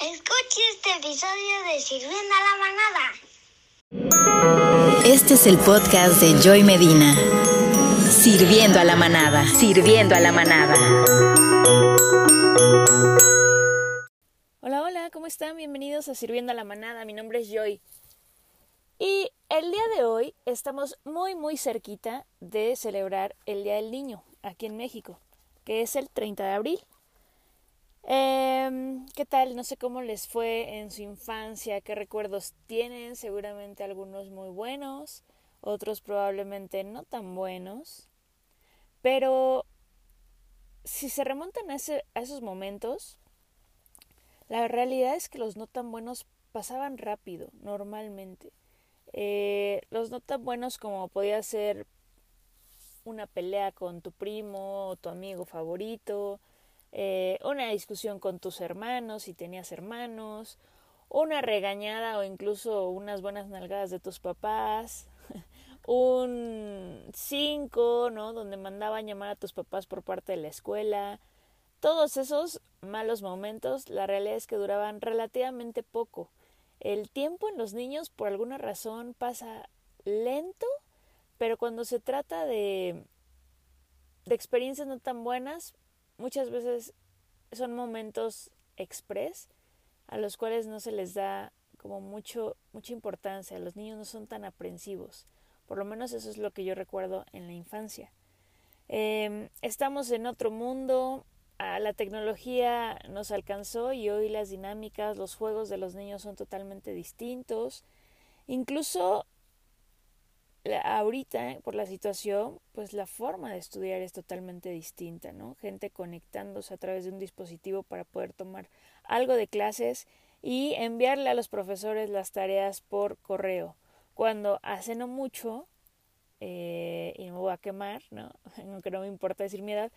Escuche este episodio de Sirviendo a la Manada. Este es el podcast de Joy Medina. Sirviendo a la manada. Sirviendo a la manada. Hola, hola, ¿cómo están? Bienvenidos a Sirviendo a la Manada. Mi nombre es Joy. Y el día de hoy estamos muy, muy cerquita de celebrar el Día del Niño aquí en México, que es el 30 de abril. Eh, ¿Qué tal? No sé cómo les fue en su infancia, qué recuerdos tienen, seguramente algunos muy buenos, otros probablemente no tan buenos, pero si se remontan a, ese, a esos momentos, la realidad es que los no tan buenos pasaban rápido, normalmente. Eh, los no tan buenos como podía ser una pelea con tu primo o tu amigo favorito, eh, una discusión con tus hermanos si tenías hermanos, una regañada o incluso unas buenas nalgadas de tus papás, un 5, ¿no? Donde mandaban llamar a tus papás por parte de la escuela. Todos esos malos momentos, la realidad es que duraban relativamente poco. El tiempo en los niños, por alguna razón, pasa lento, pero cuando se trata de, de experiencias no tan buenas, muchas veces son momentos express a los cuales no se les da como mucho mucha importancia. Los niños no son tan aprensivos. Por lo menos eso es lo que yo recuerdo en la infancia. Eh, estamos en otro mundo. La tecnología nos alcanzó y hoy las dinámicas, los juegos de los niños son totalmente distintos. Incluso ahorita, por la situación, pues la forma de estudiar es totalmente distinta, ¿no? Gente conectándose a través de un dispositivo para poder tomar algo de clases y enviarle a los profesores las tareas por correo. Cuando hace no mucho, eh, y no me voy a quemar, ¿no? Aunque no me importa decir mi edad,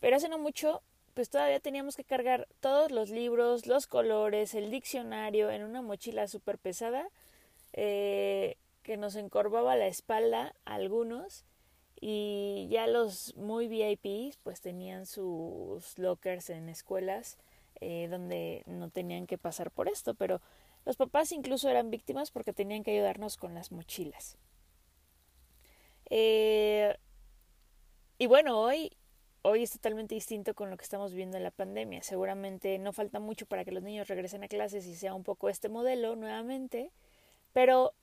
pero hace no mucho, pues todavía teníamos que cargar todos los libros, los colores, el diccionario en una mochila súper pesada. Eh, que nos encorvaba la espalda a algunos y ya los muy VIPs pues tenían sus lockers en escuelas eh, donde no tenían que pasar por esto, pero los papás incluso eran víctimas porque tenían que ayudarnos con las mochilas. Eh, y bueno, hoy, hoy es totalmente distinto con lo que estamos viendo en la pandemia. Seguramente no falta mucho para que los niños regresen a clases y sea un poco este modelo nuevamente, pero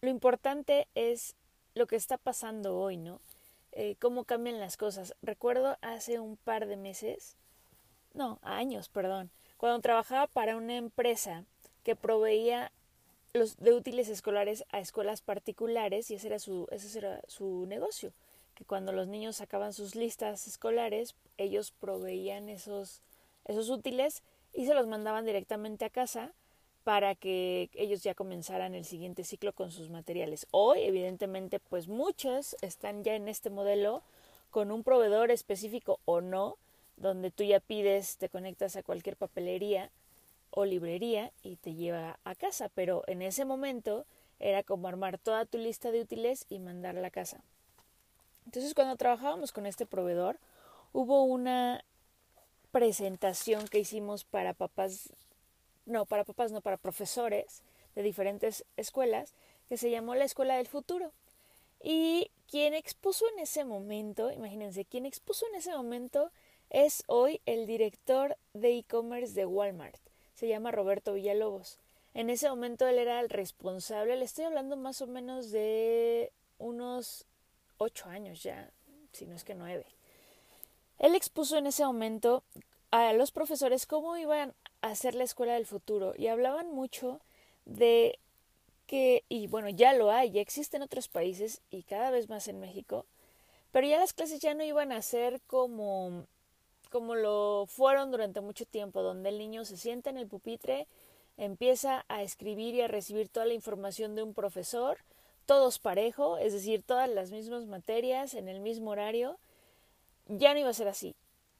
lo importante es lo que está pasando hoy, ¿no? Eh, cómo cambian las cosas. Recuerdo hace un par de meses, no, años, perdón, cuando trabajaba para una empresa que proveía los de útiles escolares a escuelas particulares y ese era su, ese era su negocio, que cuando los niños sacaban sus listas escolares, ellos proveían esos, esos útiles y se los mandaban directamente a casa para que ellos ya comenzaran el siguiente ciclo con sus materiales. Hoy, evidentemente, pues muchos están ya en este modelo con un proveedor específico o no, donde tú ya pides, te conectas a cualquier papelería o librería y te lleva a casa, pero en ese momento era como armar toda tu lista de útiles y mandarla a casa. Entonces, cuando trabajábamos con este proveedor, hubo una presentación que hicimos para papás no para papás, no para profesores de diferentes escuelas, que se llamó la Escuela del Futuro. Y quien expuso en ese momento, imagínense, quien expuso en ese momento es hoy el director de e-commerce de Walmart. Se llama Roberto Villalobos. En ese momento él era el responsable, le estoy hablando más o menos de unos ocho años ya, si no es que nueve. Él expuso en ese momento a los profesores cómo iban hacer la escuela del futuro y hablaban mucho de que, y bueno, ya lo hay, ya existe en otros países y cada vez más en México, pero ya las clases ya no iban a ser como, como lo fueron durante mucho tiempo, donde el niño se sienta en el pupitre, empieza a escribir y a recibir toda la información de un profesor, todos parejo, es decir, todas las mismas materias en el mismo horario, ya no iba a ser así.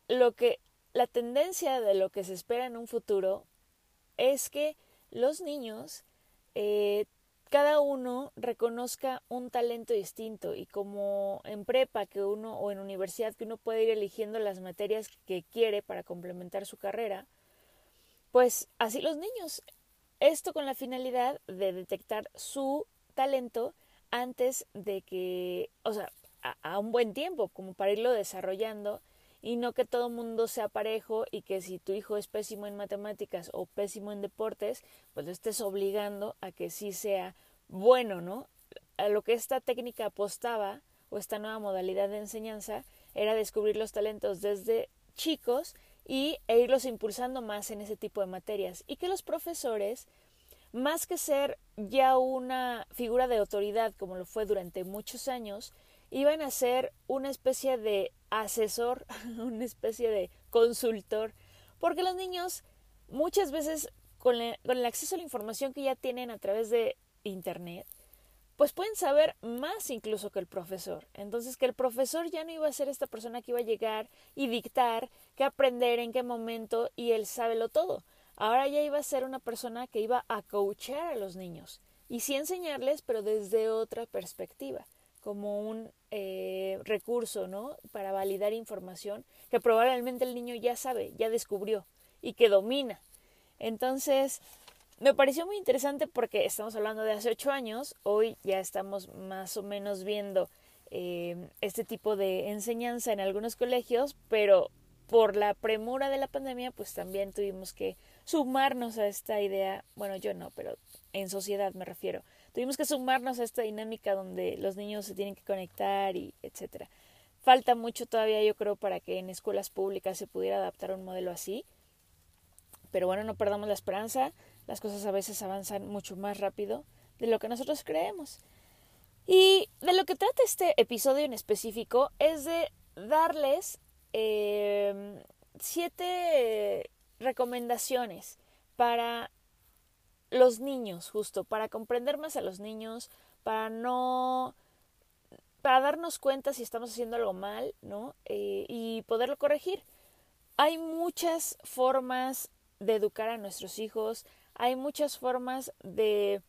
Lo que la tendencia de lo que se espera en un futuro es que los niños, eh, cada uno reconozca un talento distinto y como en prepa que uno o en universidad que uno puede ir eligiendo las materias que quiere para complementar su carrera, pues así los niños. Esto con la finalidad de detectar su talento antes de que, o sea, a, un buen tiempo, como para irlo desarrollando y no que todo mundo sea parejo y que si tu hijo es pésimo en matemáticas o pésimo en deportes, pues lo estés obligando a que sí sea bueno, ¿no? A lo que esta técnica apostaba o esta nueva modalidad de enseñanza era descubrir los talentos desde chicos y e irlos impulsando más en ese tipo de materias y que los profesores más que ser ya una figura de autoridad como lo fue durante muchos años, iban a ser una especie de asesor, una especie de consultor, porque los niños muchas veces con, el acceso a la información que ya tienen a través de Internet, pues pueden saber más incluso que el profesor. Entonces, que el profesor ya no iba a ser esta persona que iba a llegar y dictar qué aprender, en qué momento, y él sabe lo todo. Ahora ya iba a ser una persona que iba a coachar a los niños y sí enseñarles, pero desde otra perspectiva, como un eh, recurso, ¿no? Para validar información que probablemente el niño ya sabe, ya descubrió y que domina. Entonces, me pareció muy interesante porque estamos hablando de hace ocho años, hoy ya estamos más o menos viendo eh, este tipo de enseñanza en algunos colegios, pero por la premura de la pandemia, pues también tuvimos que sumarnos a esta idea, bueno, yo no, pero en sociedad me refiero, tuvimos que sumarnos a esta dinámica donde los niños se tienen que conectar y etcétera. Falta mucho todavía, yo creo, para que en escuelas públicas se pudiera adaptar un modelo así. Pero bueno, no perdamos la esperanza las cosas a veces avanzan mucho más rápido de lo que nosotros creemos. Y de lo que trata este episodio en específico es de darles em, siete recomendaciones para los niños, justo, para comprender más a los niños, para no para darnos cuenta si estamos haciendo algo mal, ¿no? Eh, y poderlo corregir. Hay muchas formas de educar a nuestros hijos, hay muchas formas de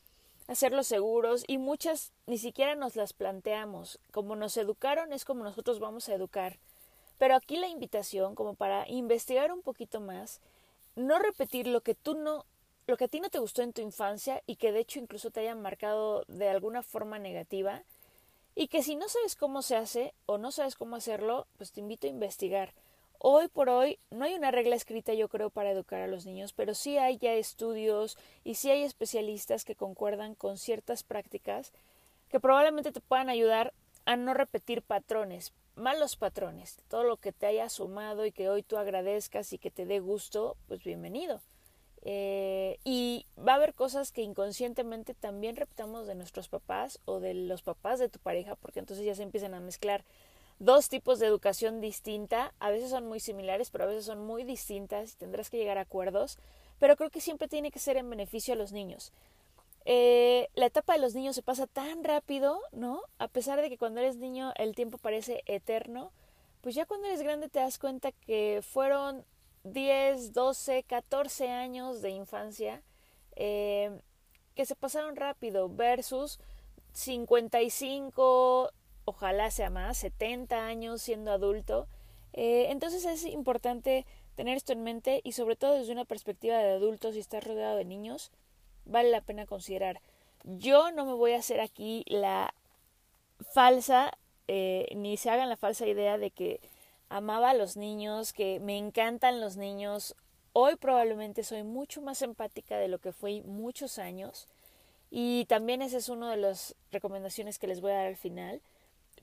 hacerlos seguros y muchas ni siquiera nos las planteamos. Como nos educaron es como nosotros vamos a educar. Pero aquí la invitación, como para investigar un poquito más, no repetir lo que tú no, lo que a ti no te gustó en tu infancia y que de hecho incluso te hayan marcado de alguna forma negativa, y que si no sabes cómo se hace o no sabes cómo hacerlo, pues te invito a investigar. Hoy por hoy no hay una regla escrita yo creo para educar a los niños, pero sí hay ya estudios y sí hay especialistas que concuerdan con ciertas prácticas que probablemente te puedan ayudar a no repetir patrones, malos patrones, todo lo que te haya sumado y que hoy tú agradezcas y que te dé gusto, pues bienvenido. Eh, y va a haber cosas que inconscientemente también repitamos de nuestros papás o de los papás de tu pareja, porque entonces ya se empiezan a mezclar dos tipos de educación distinta, a veces son muy similares, pero a veces son muy distintas y tendrás que llegar a acuerdos, pero creo que siempre tiene que ser en beneficio a los niños. Eh, la etapa de los niños se pasa tan rápido, ¿no? A pesar de que cuando eres niño el tiempo parece eterno, pues ya cuando eres grande te das cuenta que fueron 10, 12, 14 años de infancia eh, que se pasaron rápido versus 55, ojalá sea más, 70 años siendo adulto. Eh, entonces es importante tener esto en mente y sobre todo desde una perspectiva de adultos y estar rodeado de niños, vale la pena considerar. Yo no me voy a hacer aquí la falsa, eh, ni se hagan la falsa idea de que amaba a los niños, que me encantan los niños. Hoy probablemente soy mucho más empática de lo que fui muchos años. Y también esa es una de las recomendaciones que les voy a dar al final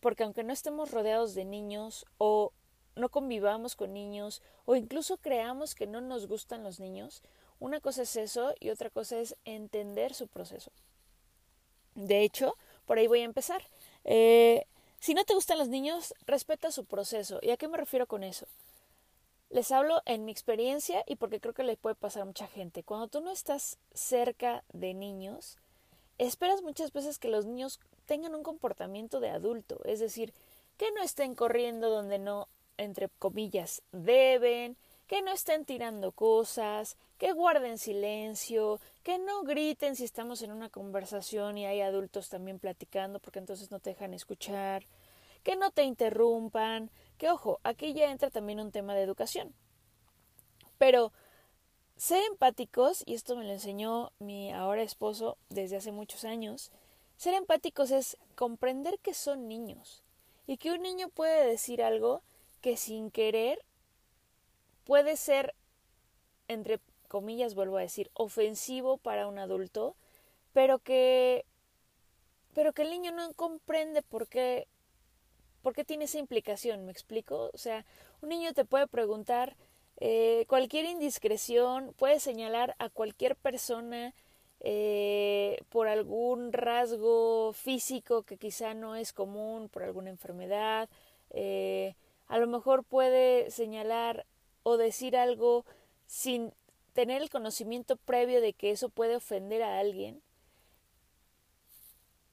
porque aunque no estemos rodeados de niños o no convivamos con niños o incluso creamos que no nos gustan los niños, una cosa es eso y otra cosa es entender su proceso. De hecho, por ahí voy a empezar. Eh, si no te gustan los niños, respeta su proceso. ¿Y a qué me refiero con eso? Les hablo en mi experiencia y porque creo que le puede pasar a mucha gente. Cuando tú no estás cerca de niños, esperas muchas veces que los niños tengan un comportamiento de adulto, es decir, que no estén corriendo donde no, entre comillas, deben, que no estén tirando cosas, que guarden silencio, que no griten si estamos en una conversación y hay adultos también platicando porque entonces no te dejan escuchar, que no te interrumpan, que ojo, aquí ya entra también un tema de educación. Pero ser empáticos, y esto me lo enseñó mi ahora esposo desde hace muchos años, ser empáticos es comprender que son niños y que un niño puede decir algo que sin querer puede ser, entre comillas vuelvo a decir, ofensivo para un adulto, pero que pero que el niño no comprende por qué por qué tiene esa implicación, ¿me explico? O sea, un niño te puede preguntar eh, cualquier indiscreción, puede señalar a cualquier persona eh, por algún rasgo físico que quizá no es común, por alguna enfermedad, eh, a lo mejor puede señalar o decir algo sin tener el conocimiento previo de que eso puede ofender a alguien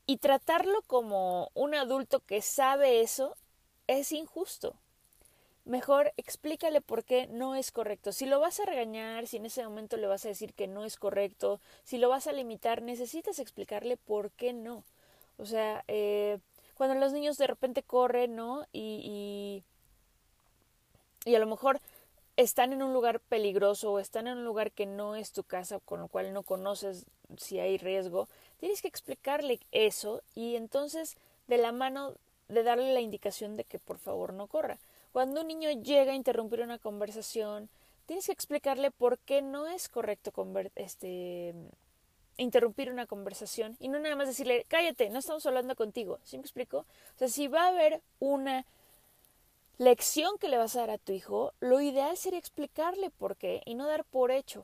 y tratarlo como un adulto que sabe eso es injusto. Mejor explícale por qué no es correcto. Si lo vas a regañar, si en ese momento le vas a decir que no es correcto, si lo vas a limitar, necesitas explicarle por qué no. O sea, eh, cuando los niños de repente corren, ¿no? Y, y, y a lo mejor están en un lugar peligroso o están en un lugar que no es tu casa, con lo cual no conoces si hay riesgo, tienes que explicarle eso y entonces de la mano de darle la indicación de que por favor no corra. Cuando un niño llega a interrumpir una conversación, tienes que explicarle por qué no es correcto este, interrumpir una conversación y no nada más decirle, cállate, no estamos hablando contigo. ¿Sí me explico? O sea, si va a haber una lección que le vas a dar a tu hijo, lo ideal sería explicarle por qué y no dar por hecho.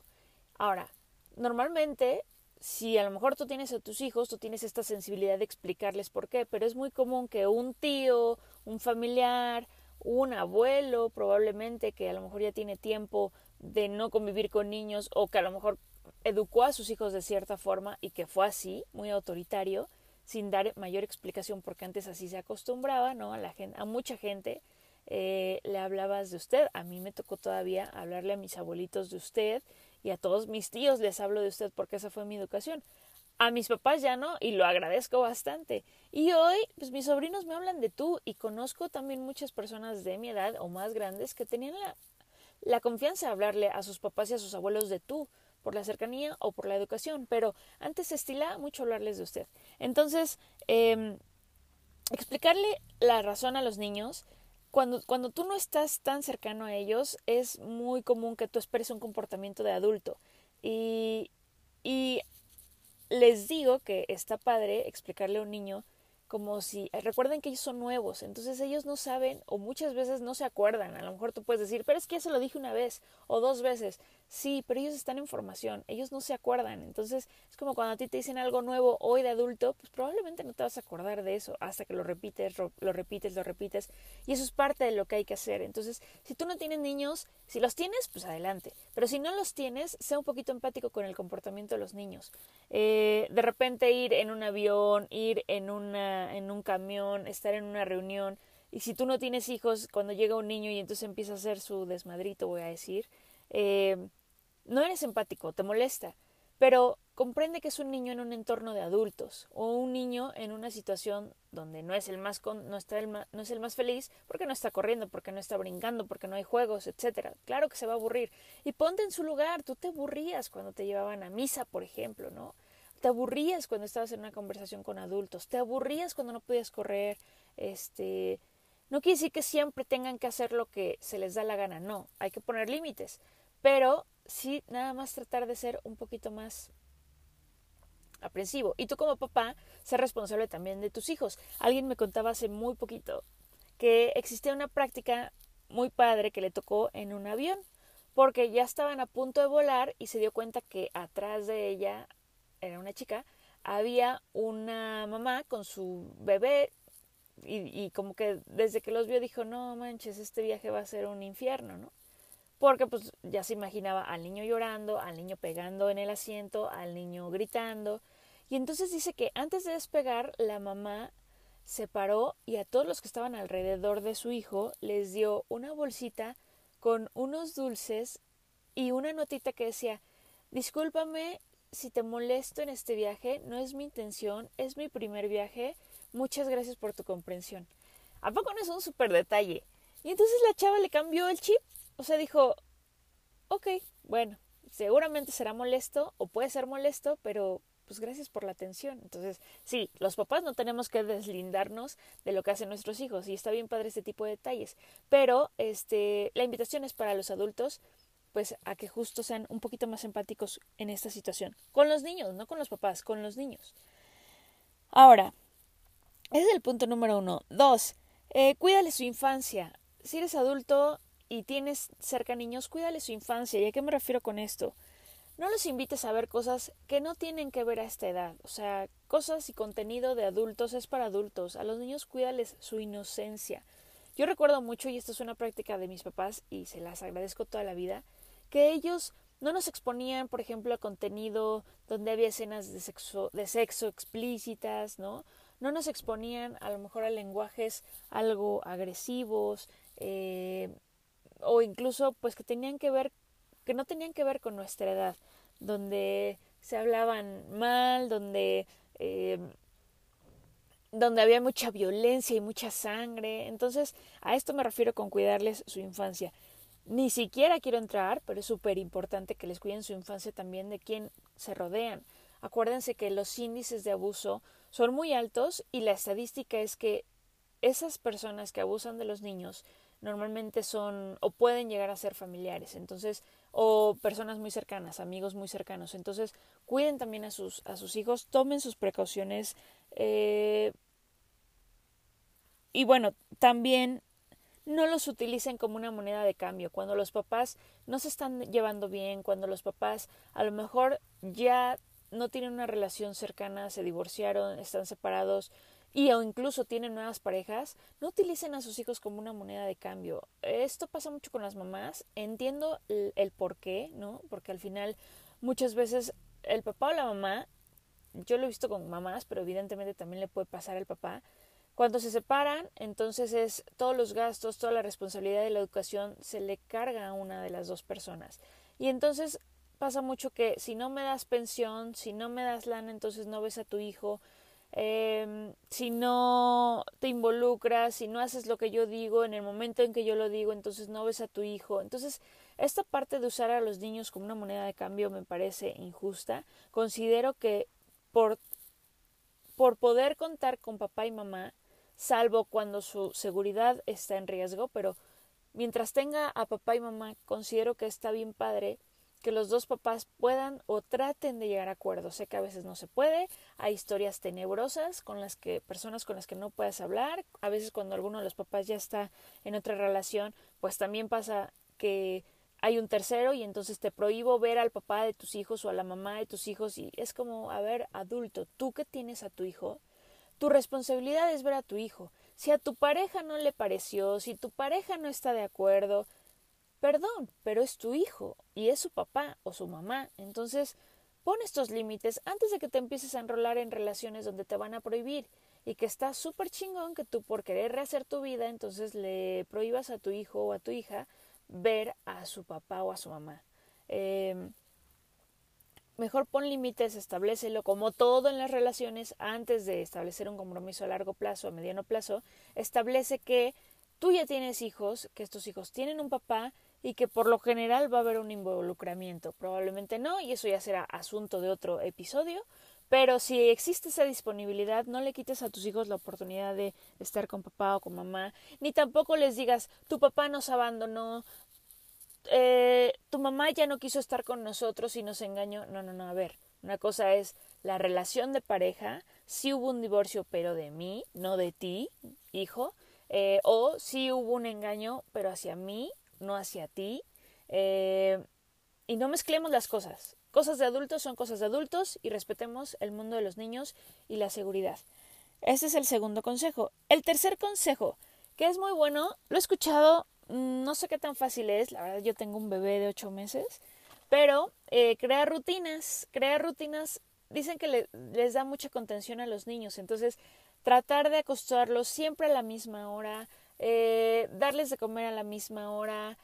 Ahora, normalmente, si a lo mejor tú tienes a tus hijos, tú tienes esta sensibilidad de explicarles por qué, pero es muy común que un tío, un familiar, un abuelo probablemente que a lo mejor ya tiene tiempo de no convivir con niños o que a lo mejor educó a sus hijos de cierta forma y que fue así, muy autoritario, sin dar mayor explicación porque antes así se acostumbraba, ¿no? A la gente, a mucha gente eh, le hablabas de usted. A mí me tocó todavía hablarle a mis abuelitos de usted y a todos mis tíos les hablo de usted porque esa fue mi educación. A mis papás ya no, y lo agradezco bastante. Y hoy, pues mis sobrinos me hablan de tú, y conozco también muchas personas de mi edad o más grandes que tenían la, la confianza de hablarle a sus papás y a sus abuelos de tú, por la cercanía o por la educación, pero antes se estila mucho hablarles de usted. Entonces, eh, explicarle la razón a los niños, cuando, cuando tú no estás tan cercano a ellos, es muy común que tú esperes un comportamiento de adulto. Y, y les digo que está padre explicarle a un niño como si recuerden que ellos son nuevos, entonces ellos no saben o muchas veces no se acuerdan. A lo mejor tú puedes decir, pero es que ya se lo dije una vez o dos veces. Sí, pero ellos están en formación, ellos no se acuerdan. Entonces es como cuando a ti te dicen algo nuevo hoy de adulto, pues probablemente no te vas a acordar de eso hasta que lo repites, lo repites, lo repites. Y eso es parte de lo que hay que hacer. Entonces, si tú no tienes niños, si los tienes, pues adelante. Pero si no los tienes, sea un poquito empático con el comportamiento de los niños. Eh, de repente ir en un avión, ir en una en un camión, estar en una reunión. Y si tú no tienes hijos, cuando llega un niño y entonces empieza a hacer su desmadrito, voy a decir, eh, no eres empático, te molesta. Pero comprende que es un niño en un entorno de adultos o un niño en una situación donde no es el más no está el no es el más feliz porque no está corriendo, porque no está brincando, porque no hay juegos, etcétera. Claro que se va a aburrir y ponte en su lugar. Tú te aburrías cuando te llevaban a misa, por ejemplo, ¿no? te aburrías cuando estabas en una conversación con adultos, te aburrías cuando no podías correr, este, no quiere decir que siempre tengan que hacer lo que se les da la gana, no, hay que poner límites, pero sí nada más tratar de ser un poquito más aprensivo. Y tú como papá, ser responsable también de tus hijos. Alguien me contaba hace muy poquito que existía una práctica muy padre que le tocó en un avión, porque ya estaban a punto de volar y se dio cuenta que atrás de ella era una chica, había una mamá con su bebé y, como que desde que los vio dijo, no manches, este viaje va a ser un infierno, ¿no? Porque pues ya se imaginaba al niño llorando, al niño pegando en el asiento, al niño gritando. Y entonces dice que antes de despegar, la mamá se paró y a todos los que estaban alrededor de su hijo les dio una bolsita con unos dulces y una notita que decía, discúlpame si te molesto en este viaje, no es mi intención, es mi primer viaje, muchas gracias por tu comprensión. ¿A poco no es un súper detalle? Y entonces la chava le cambió el chip, o sea, dijo, ok, bueno, seguramente será molesto o puede ser molesto, pero pues gracias por la atención. Entonces, sí, los papás no tenemos que deslindarnos de lo que hacen nuestros hijos y está bien padre este tipo de detalles, pero este la invitación es para los adultos pues a que justo sean un poquito más empáticos en esta situación, con los niños, no con los papás, con los niños. Ahora, ese es el punto número uno. Dos, eh, cuídale su infancia. Si eres adulto y tienes cerca niños, cuídale su infancia. ¿Y a qué me refiero con esto? no los invites a ver cosas que no tienen que ver a esta edad. O sea, cosas y contenido de adultos es para adultos. A los niños cuídales su inocencia. Yo recuerdo mucho, y esto es una práctica de mis papás y se las agradezco toda la vida, que ellos no nos exponían, por ejemplo, a contenido donde había escenas de sexo, de sexo explícitas, ¿no? No nos exponían a lo mejor a lenguajes algo agresivos eh, o incluso pues que tenían que ver que no tenían que ver con nuestra edad, donde se hablaban mal, donde, eh, donde había mucha violencia y mucha sangre. Entonces, a esto me refiero con cuidarles su infancia. Ni siquiera quiero entrar, pero es súper importante que les cuiden su infancia también de quién se rodean. Acuérdense que los índices de abuso son muy altos y la estadística es que esas personas que abusan de los niños normalmente son o pueden llegar a ser familiares. Entonces, o personas muy cercanas, amigos muy cercanos. Entonces, cuiden también a sus, a sus hijos, tomen sus precauciones. Eh, y bueno, también no los utilicen como una moneda de cambio. Cuando los papás no se están llevando bien, cuando los papás a lo mejor ya no tienen una relación cercana, se divorciaron, están separados, y o incluso tienen nuevas parejas, no utilicen a sus hijos como una moneda de cambio. Esto pasa mucho con las mamás. Entiendo el, por qué, ¿no? Porque al final muchas veces el papá o la mamá, yo lo he visto con mamás, pero evidentemente también le puede pasar al papá. Cuando se separan, entonces es todos los gastos, toda la responsabilidad de la educación se le carga a una de las dos personas. Y entonces pasa mucho que si no me das pensión, si no me das lana, entonces no ves a tu hijo, eh, si no te involucras, si no haces lo que yo digo en el momento en que yo lo digo, entonces no ves a tu hijo. Entonces, esta parte de usar a los niños como una moneda de cambio me parece injusta. Considero que por, por poder contar con papá y mamá, salvo cuando su seguridad está en riesgo, pero mientras tenga a papá y mamá, considero que está bien padre que los dos papás puedan o traten de llegar a acuerdos. Sé que a veces no se puede, hay historias tenebrosas con las que personas con las que no puedes hablar, a veces cuando alguno de los papás ya está en otra relación, pues también pasa que hay un tercero y entonces te prohíbo ver al papá de tus hijos o a la mamá de tus hijos y es como, a ver, adulto, tú que tienes a tu hijo, tu responsabilidad es ver a tu hijo. Si a tu pareja no le pareció, si tu pareja no está de acuerdo, Perdón, pero es tu hijo y es su papá o su mamá. Entonces, pon estos límites antes de que te empieces a enrolar en relaciones donde te van a prohibir y que está súper chingón que tú por querer rehacer tu vida, entonces le prohíbas a tu hijo o a tu hija ver a su papá o a su mamá. Em, mejor pon límites, establecelo como todo en las relaciones antes de establecer un compromiso a largo plazo, a mediano plazo, establece que tú ya tienes hijos, que estos hijos tienen un papá y que por lo general va a haber un involucramiento. Probablemente no, y eso ya será asunto de otro episodio. Pero si existe esa disponibilidad, no le quites a tus hijos la oportunidad de estar con papá o con mamá, ni tampoco les digas, tu papá nos abandonó, eh, tu mamá ya no quiso estar con nosotros y nos engañó. No, no, no, a ver, una cosa es la relación de pareja, si hubo un divorcio, pero de mí, no de ti, hijo, eh, o si hubo un engaño, pero hacia mí, no hacia ti. Eh, y no mezclemos las cosas. Cosas de adultos son cosas de adultos y respetemos el mundo de los niños y la seguridad. Este es el segundo consejo. El tercer consejo, que es muy bueno, lo he escuchado, mm, no sé qué tan fácil es, la verdad yo tengo un bebé de ocho meses, pero eh, crear rutinas, crear rutinas, dicen que les da mucha contención a los niños, entonces tratar de acostarlos siempre a la misma hora, eh, darles de comer a la misma hora,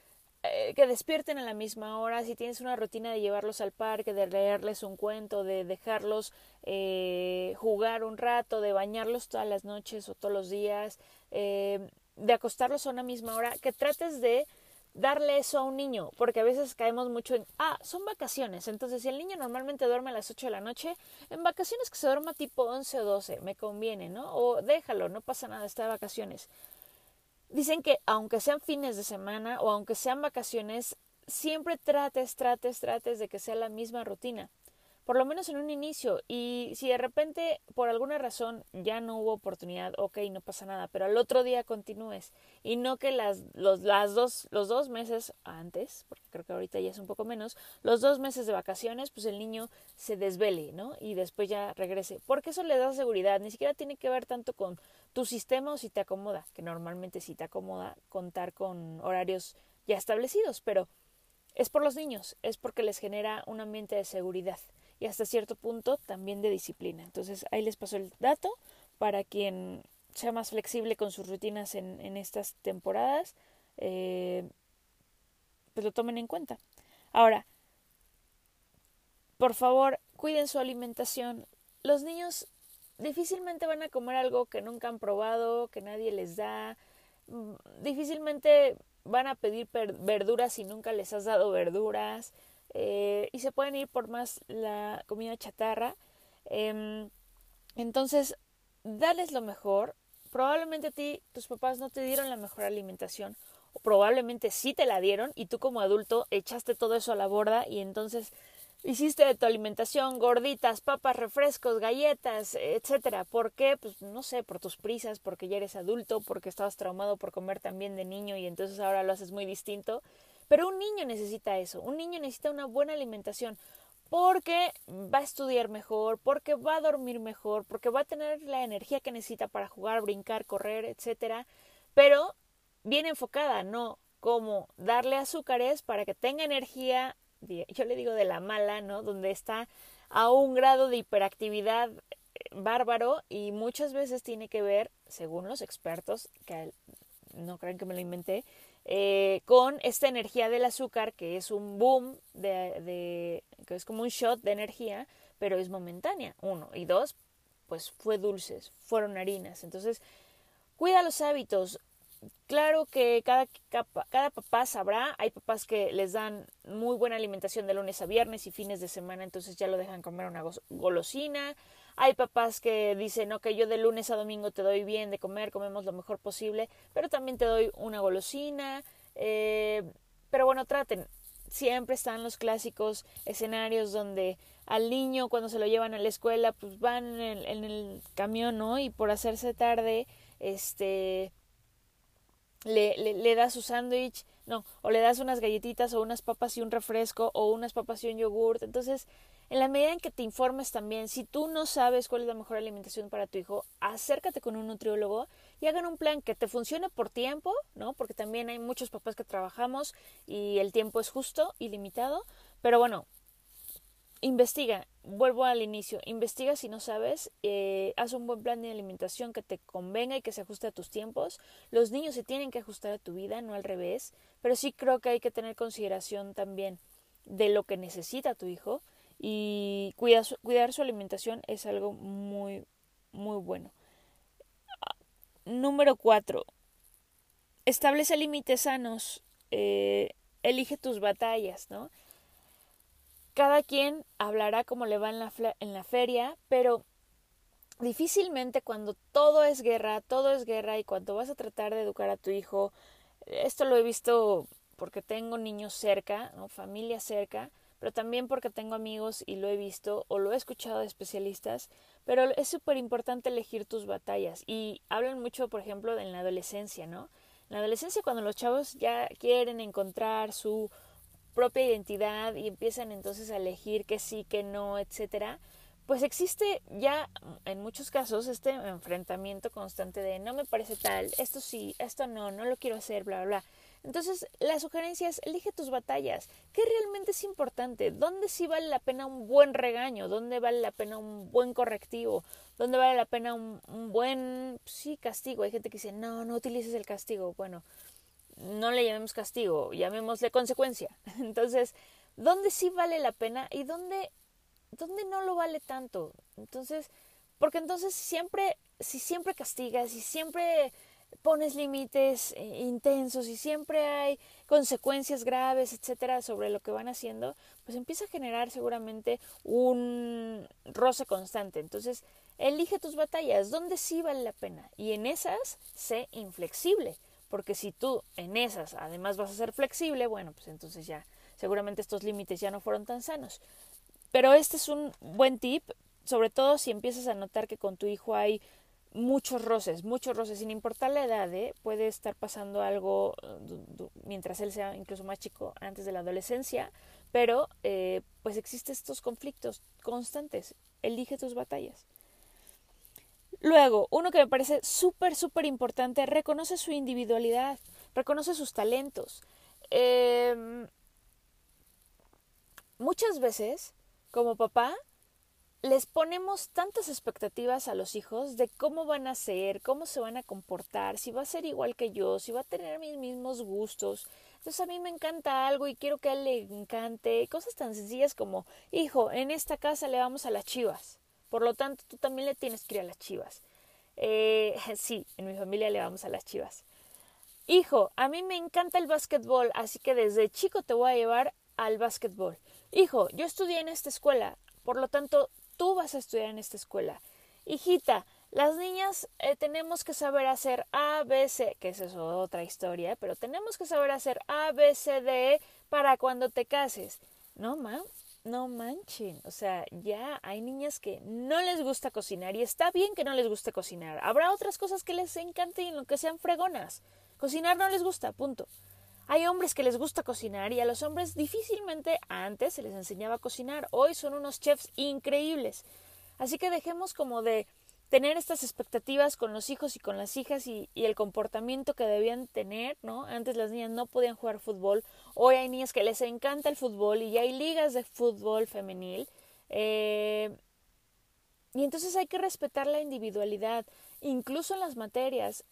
eh, que despierten a la misma hora, si tienes una rutina de llevarlos al parque, de leerles un cuento, de dejarlos eh, jugar un rato, de bañarlos todas las noches o todos los días, de acostarlos a una misma hora, que trates de darle eso a un niño, porque a veces caemos mucho en, ah, son vacaciones, entonces si el niño normalmente duerme a las 8 de la noche, en vacaciones que se duerma tipo 11 o 12, me conviene, ¿no? O déjalo, no pasa nada, está de vacaciones. Dicen que aunque sean fines de semana o aunque sean vacaciones, siempre trates, trates, trates de que sea la misma rutina por lo menos en un inicio. Y si de repente por alguna razón ya no hubo oportunidad, ok, no pasa nada, pero al otro día continúes. Y no que las, los, las dos, los dos meses antes, porque creo que ahorita ya es un poco menos, los dos meses de vacaciones, pues el niño se desvele, ¿no? Y después ya regrese. Porque eso le da seguridad. Ni siquiera tiene que ver tanto con tu sistema o si te acomoda, que normalmente si te acomoda contar con horarios ya establecidos, pero es por los niños, es porque les genera un ambiente de seguridad y hasta cierto punto también de disciplina. Entonces ahí les paso el dato para quien sea más flexible con sus rutinas en, en estas temporadas, eh, pues lo tomen en cuenta. Ahora, por favor, cuiden su alimentación. Los niños difícilmente van a comer algo que nunca han probado, que nadie les da. Mm, difícilmente van a pedir verduras si nunca les has dado verduras. Eh, y se pueden ir por más la comida chatarra. Em, entonces, dales lo mejor. Probablemente a ti, tus papás no te dieron la mejor alimentación, o probablemente sí te la dieron y tú como adulto echaste todo eso a la borda y entonces hiciste de tu alimentación gorditas, papas, refrescos, galletas, etcétera. ¿Por qué? Pues no sé, por tus prisas, porque ya eres adulto, porque estabas traumado por comer también de niño y entonces ahora lo haces muy distinto. Pero un niño necesita eso, un niño necesita una buena alimentación porque va a estudiar mejor, porque va a dormir mejor, porque va a tener la energía que necesita para jugar, brincar, correr, etcétera, pero bien enfocada, no como darle azúcares para que tenga energía, yo le digo de la mala, ¿no? Donde está a un grado de hiperactividad eh, bárbaro y muchas veces tiene que ver, según los expertos, que no crean que me lo inventé, eh, con esta energía del azúcar que es un boom de, de, que es como un shot de energía pero es momentánea. Uno. Y dos pues fue dulces fueron harinas. Entonces cuida los hábitos. Claro que cada, cada papá sabrá, hay papás que les dan muy buena alimentación de lunes a viernes y fines de semana, entonces ya lo dejan comer una golosina, hay papás que dicen, ok, yo de lunes a domingo te doy bien de comer, comemos lo mejor posible, pero también te doy una golosina. Eh, pero bueno, traten. Siempre están los clásicos escenarios donde al niño cuando se lo llevan a la escuela, pues van en el, en el camión, ¿no? Y por hacerse tarde, este, le, le, le da su sándwich, no, o le das unas galletitas o unas papas y un refresco o unas papas y un yogurt. Entonces, en la medida en que te informes también, si tú no sabes cuál es la mejor alimentación para tu hijo, acércate con un nutriólogo y hagan un plan que te funcione por tiempo, ¿no? Porque también hay muchos papás que trabajamos y el tiempo es justo y limitado, pero bueno, investiga, vuelvo al inicio, investiga si no sabes, eh, haz un buen plan de alimentación que te convenga y que se ajuste a tus tiempos. Los niños se tienen que ajustar a tu vida, no al revés, pero sí creo que hay que tener consideración también de lo que necesita tu hijo y cuidar su, alimentación es algo muy, muy bueno. Número cuatro, establece límites sanos, eh, elige tus batallas, ¿no? Cada quien hablará como le va en la, en la feria, pero difícilmente cuando todo es guerra, todo es guerra y cuando vas a tratar de educar a tu hijo, esto lo he visto porque tengo niños cerca, familia cerca, pero también porque tengo amigos y lo he visto o lo he escuchado de especialistas, pero es súper importante elegir tus batallas y hablan mucho, por ejemplo, en la adolescencia, ¿no? En la adolescencia cuando los chavos ya quieren encontrar su propia identidad y empiezan entonces a elegir que sí, que no, etcétera, pues existe ya en muchos casos este enfrentamiento constante de no me parece tal, esto sí, esto no, no lo quiero hacer, bla, bla, bla. Entonces, la sugerencia es elige tus batallas. ¿Qué realmente es importante? ¿Dónde sí vale la pena un buen regaño? ¿Dónde vale la pena un buen correctivo? ¿Dónde vale la pena un, buen, sí, castigo? Hay gente que dice, no, no utilices el castigo. Bueno, no le llamemos castigo, llamémosle consecuencia. Entonces, ¿dónde sí vale la pena y dónde, dónde no lo vale tanto? Entonces, porque entonces siempre, si siempre castigas, y siempre pones límites eh, intensos y siempre hay consecuencias graves, etcétera, sobre lo que van haciendo, pues empieza a generar seguramente un roce constante. Entonces, elige tus batallas, donde sí vale la pena. Y en esas, sé inflexible. Porque si tú en esas además vas a ser flexible, bueno, pues entonces ya seguramente estos límites ya no fueron tan sanos. Pero este es un buen tip, sobre todo si empiezas a notar que con tu hijo hay muchos roces, muchos roces, sin importar la edad, ¿eh? puede estar pasando algo eh, mientras él sea incluso más chico antes de la adolescencia, pero eh, pues existen estos conflictos constantes. Elige tus batallas. Luego, uno que me parece súper, súper importante, reconoce su individualidad, reconoce sus talentos. Em, muchas veces, como papá, les ponemos tantas expectativas a los hijos de cómo van a ser, cómo se van a comportar, si va a ser igual que yo, si va a tener mis mismos gustos. Entonces a mí me encanta algo y quiero que a él le encante. Cosas tan sencillas como, hijo, en esta casa le vamos a las chivas. Por lo tanto, tú también le tienes que ir a las chivas. Eh, sí, en mi familia le vamos a las chivas. Hijo, a mí me encanta el básquetbol, así que desde chico te voy a llevar al básquetbol. Hijo, yo estudié en esta escuela, por lo tanto tú vas a estudiar en esta escuela. Hijita, las niñas eh, tenemos que saber hacer A, B, C, que esa es otra historia, pero tenemos que saber hacer A, B, C, D para cuando te cases. No, ma, no manchen. O sea, ya hay niñas que no les gusta cocinar y está bien que no les guste cocinar. Habrá otras cosas que les encanten lo que sean fregonas. Cocinar no les gusta, punto. Hay hombres que les gusta cocinar y a los hombres difícilmente antes se les enseñaba a cocinar. Hoy son unos chefs increíbles. Así que dejemos como de tener estas expectativas con los hijos y con las hijas y, el comportamiento que debían tener, ¿no? Antes las niñas no podían jugar fútbol, hoy hay niñas que les encanta el fútbol y hay ligas de fútbol femenil. Eh, y entonces hay que respetar la individualidad, incluso en las materias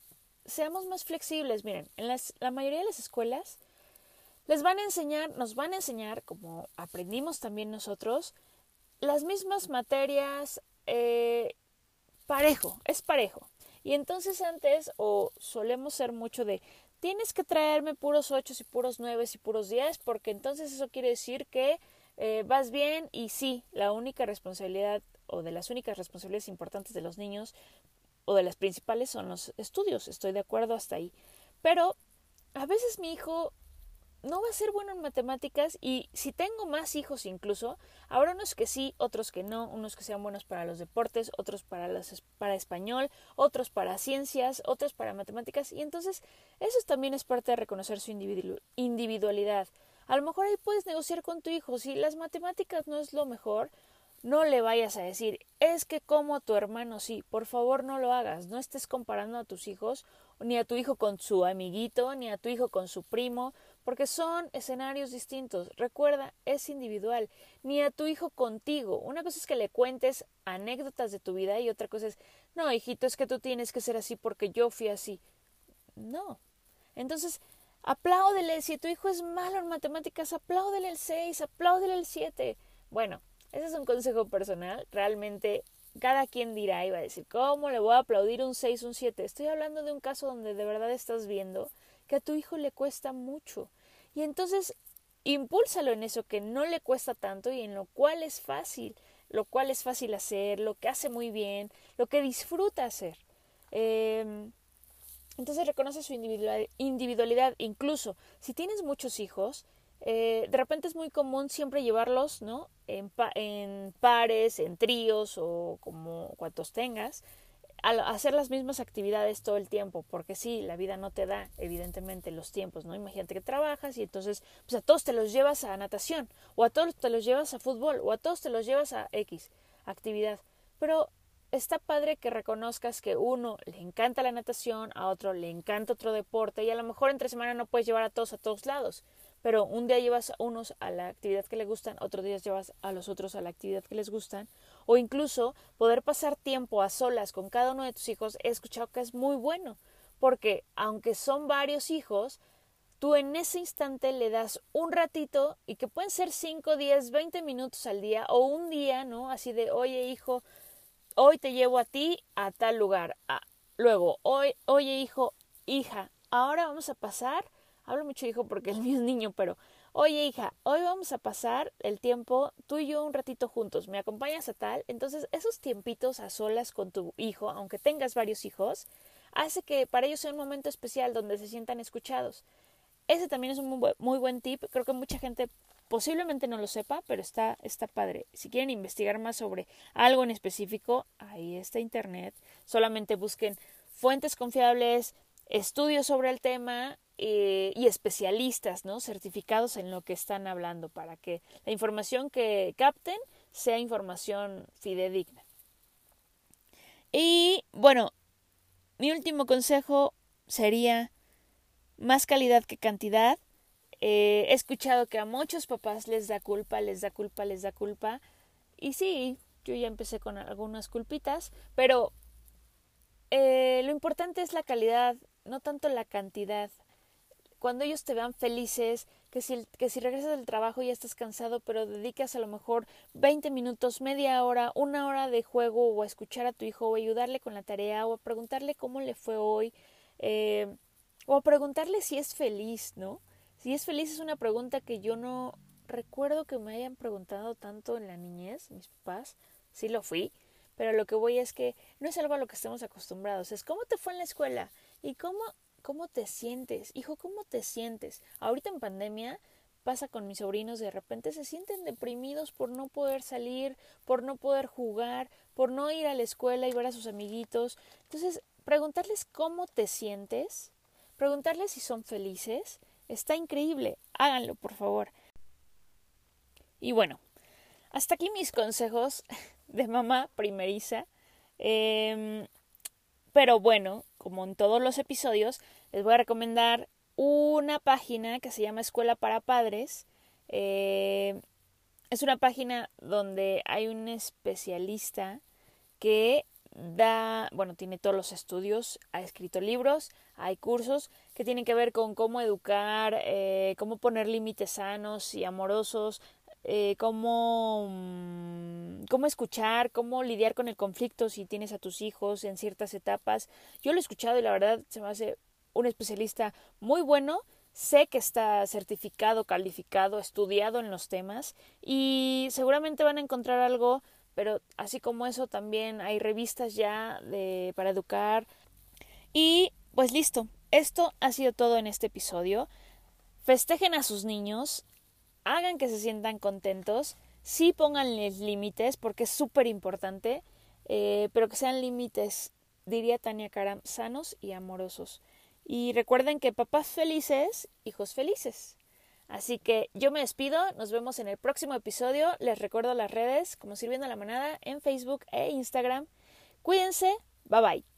seamos más flexibles. Miren, en las, la mayoría de las escuelas les van a enseñar, nos van a enseñar, como aprendimos también nosotros, las mismas materias eh, parejo, es parejo. Y entonces antes, o solemos ser mucho de, tienes que traerme puros ocho y puros nueve y puros diez, porque entonces eso quiere decir que eh, vas bien y sí, la única responsabilidad o de las únicas responsabilidades importantes de los niños o de las principales son los estudios, estoy de acuerdo hasta ahí. Pero a veces mi hijo no va a ser bueno en matemáticas y si tengo más hijos incluso, habrá unos que sí, otros que no, unos que sean buenos para los deportes, otros para, las, para español, otros para ciencias, otros para matemáticas y entonces eso también es parte de reconocer su individualidad. A lo mejor ahí puedes negociar con tu hijo, si las matemáticas no es lo mejor, no le vayas a decir, es que como tu hermano sí, por favor no lo hagas, no estés comparando a tus hijos, ni a tu hijo con su amiguito, ni a tu hijo con su primo, porque son escenarios distintos. Recuerda, es individual, ni a tu hijo contigo. Una cosa es que le cuentes anécdotas de tu vida y otra cosa es, no, hijito, es que tú tienes que ser así porque yo fui así. No. Entonces, apláudele, si tu hijo es malo en matemáticas, apláudele el 6, apláudele el 7. Bueno, ese es un consejo personal. Realmente cada quien dirá y va a decir, ¿cómo le voy a aplaudir un 6, un 7? Estoy hablando de un caso donde de verdad estás viendo que a tu hijo le cuesta mucho. Y entonces impúlsalo en eso que no le cuesta tanto y en lo cual es fácil, lo cual es fácil hacer, lo que hace muy bien, lo que disfruta hacer. Em, entonces reconoce su individualidad. Incluso si tienes muchos hijos, eh, de repente es muy común siempre llevarlos, ¿no? En, en pares, en tríos o como cuantos tengas, a hacer las mismas actividades todo el tiempo, porque sí, la vida no te da, evidentemente, los tiempos, ¿no? Imagínate que trabajas y entonces, pues a todos te los llevas a natación, o a todos te los llevas a fútbol, o a todos te los llevas a X actividad. Pero está padre que reconozcas que uno le encanta la natación, a otro le encanta otro deporte, y a lo mejor entre semana no puedes llevar a todos a todos lados pero un día llevas a unos a la actividad que les gustan, otros días llevas a los otros a la actividad que les gustan, o incluso poder pasar tiempo a solas con cada uno de tus hijos, he escuchado que es muy bueno, porque aunque son varios hijos, tú en ese instante le das un ratito y que pueden ser 5, 10, 20 minutos al día o un día, ¿no? Así de, oye hijo, hoy te llevo a ti a tal lugar. Ah, luego, hoy, oye hijo, hija, ahora vamos a pasar, hablo mucho hijo porque el mío es niño, pero oye hija, hoy vamos a pasar el tiempo tú y yo un ratito juntos, ¿me acompañas a tal? Entonces esos tiempitos a solas con tu hijo, aunque tengas varios hijos, hace que para ellos sea un momento especial donde se sientan escuchados. Ese también es un muy buen tip, creo que mucha gente posiblemente no lo sepa, pero está, está padre. Si quieren investigar más sobre algo en específico, ahí está internet. Solamente busquen fuentes confiables, estudios sobre el tema eh, y especialistas, ¿no? Certificados en lo que están hablando para que la información que capten sea información fidedigna. Y bueno, mi último consejo sería más calidad que cantidad. Eh, he escuchado que a muchos papás les da culpa, les da culpa, les da culpa. Y sí, yo ya empecé con algunas culpitas, pero eh, lo importante es la calidad, no tanto la cantidad. Cuando ellos te vean felices, que si, que si regresas del trabajo ya estás cansado, pero dedicas a lo mejor 20 minutos, media hora, una hora de juego o a escuchar a tu hijo o ayudarle con la tarea o a preguntarle cómo le fue hoy eh, o a preguntarle si es feliz, ¿no? Si es feliz es una pregunta que yo no recuerdo que me hayan preguntado tanto en la niñez, mis papás, sí lo fui, pero lo que voy es que no es algo a lo que estemos acostumbrados, es cómo te fue en la escuela y cómo, cómo te sientes, hijo, cómo te sientes. Ahorita en pandemia pasa con mis sobrinos, de repente se sienten deprimidos por no poder salir, por no poder jugar, por no ir a la escuela y ver a sus amiguitos. Entonces, preguntarles cómo te sientes, preguntarles si son felices, Está increíble. Háganlo, por favor. Y bueno, hasta aquí mis consejos de mamá primeriza. Em, pero bueno, como en todos los episodios, les voy a recomendar una página que se llama Escuela para Padres. Em, es una página donde hay un especialista que da, bueno, tiene todos los estudios, ha escrito libros, hay cursos que tienen que ver con cómo educar, eh, cómo poner límites sanos y amorosos, eh, cómo, mm, cómo escuchar, cómo lidiar con el conflicto si tienes a tus hijos en ciertas etapas. Yo lo he escuchado y la verdad se me hace un especialista muy bueno. Sé que está certificado, calificado, estudiado en los temas y seguramente van a encontrar algo pero así como eso también hay revistas ya de, para educar. Y pues listo, esto ha sido todo en este episodio. Festejen a sus niños, hagan que se sientan contentos, sí pónganles límites porque es súper importante, eh, pero que sean límites, diría Tania Karam, sanos y amorosos. Y recuerden que papás felices, hijos felices. Así que yo me despido, nos vemos en el próximo episodio. Les recuerdo las redes como Sirviendo la Manada en Facebook e Instagram. Cuídense, bye bye.